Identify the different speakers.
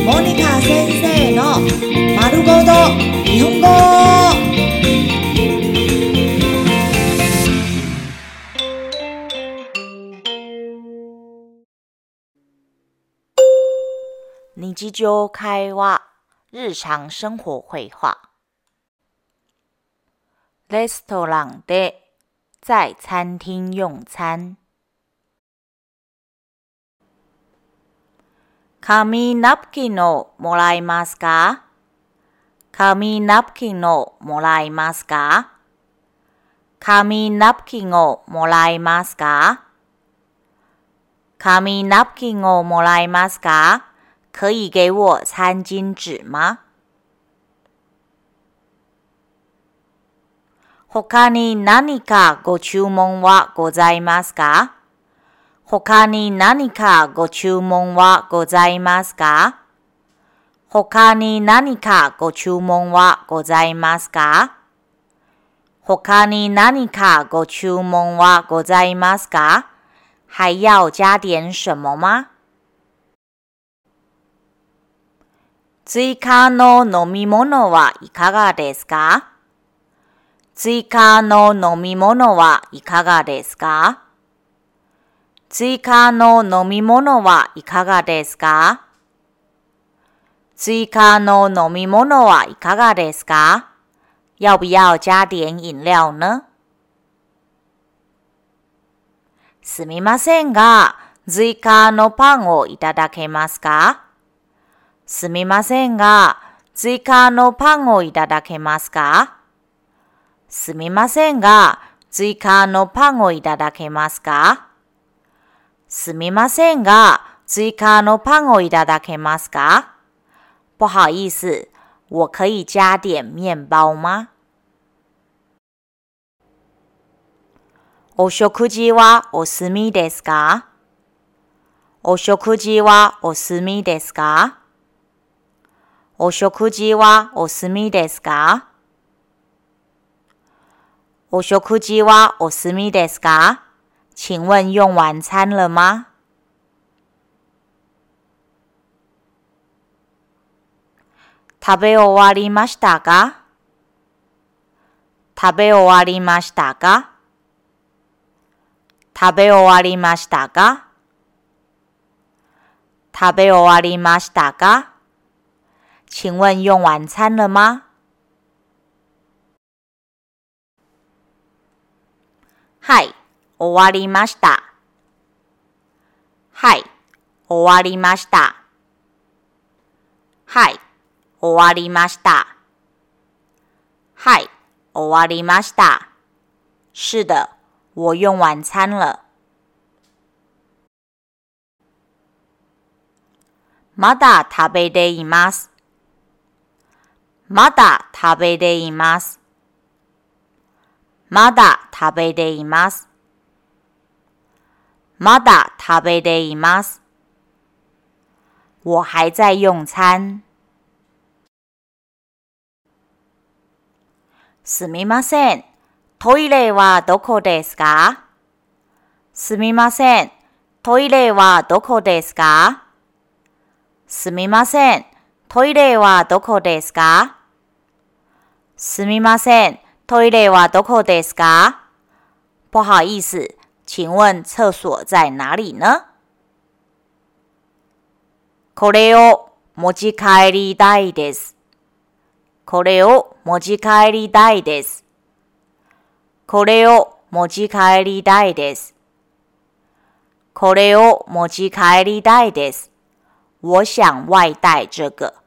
Speaker 1: モニカ先生の丸ごと日本語。
Speaker 2: 日常会話、日常生活会話。レストランで、在餐廳用餐。 紙ナプキンをもらえますか紙ナプキンをもらえますか紙ナプキンをもらえますか紙ナプキンをもらえますか可以给我餐巾纸吗他に何かご注文はございますか他に何かご注文はございますか？他に何かご注文はございますか？他に何かご注文はございますか？还要加点什么吗追加の飲み物はいかがですか？追加の飲み物はいかがですか？追加の飲み物はいかがですか？追加の飲み物はいかがですか？要不要加点饮料呢？すみませんが、追加のパンをいただけますか？すみませんが、追加のパンをいただけますか？すみませんが、追加のパンをいただけますか？すみませんが、追加のパンをいただけますか？不好意思，我可以加点面包吗？お食事はお済みですか？お食事はお済みですか？お食事はお済みですか？お食事はお済みですか？请问用晚餐了吗？食べ終わりましたか食べ終わりましたか食べ終わりましたか食べ終わりましたか请问用晚餐了吗？はい、終わりました。はい、終わりました。はい、終わりました。はい、終わりました。是的，我用晚餐了。まだ食べています。まだ食べています。まだ食べています。まだ食べています。我还在用餐。すみません。トイレはどこですか？すみません。トイレはどこですか？すみません。トイレはどこですか？すみません。トイレはどこですか？不好意思，请问厕所在哪里呢？これを持ち帰りたいです。これを持ち帰りたいです。これを持ち帰りたいです。これを持ち帰りたいです。我想外带这个。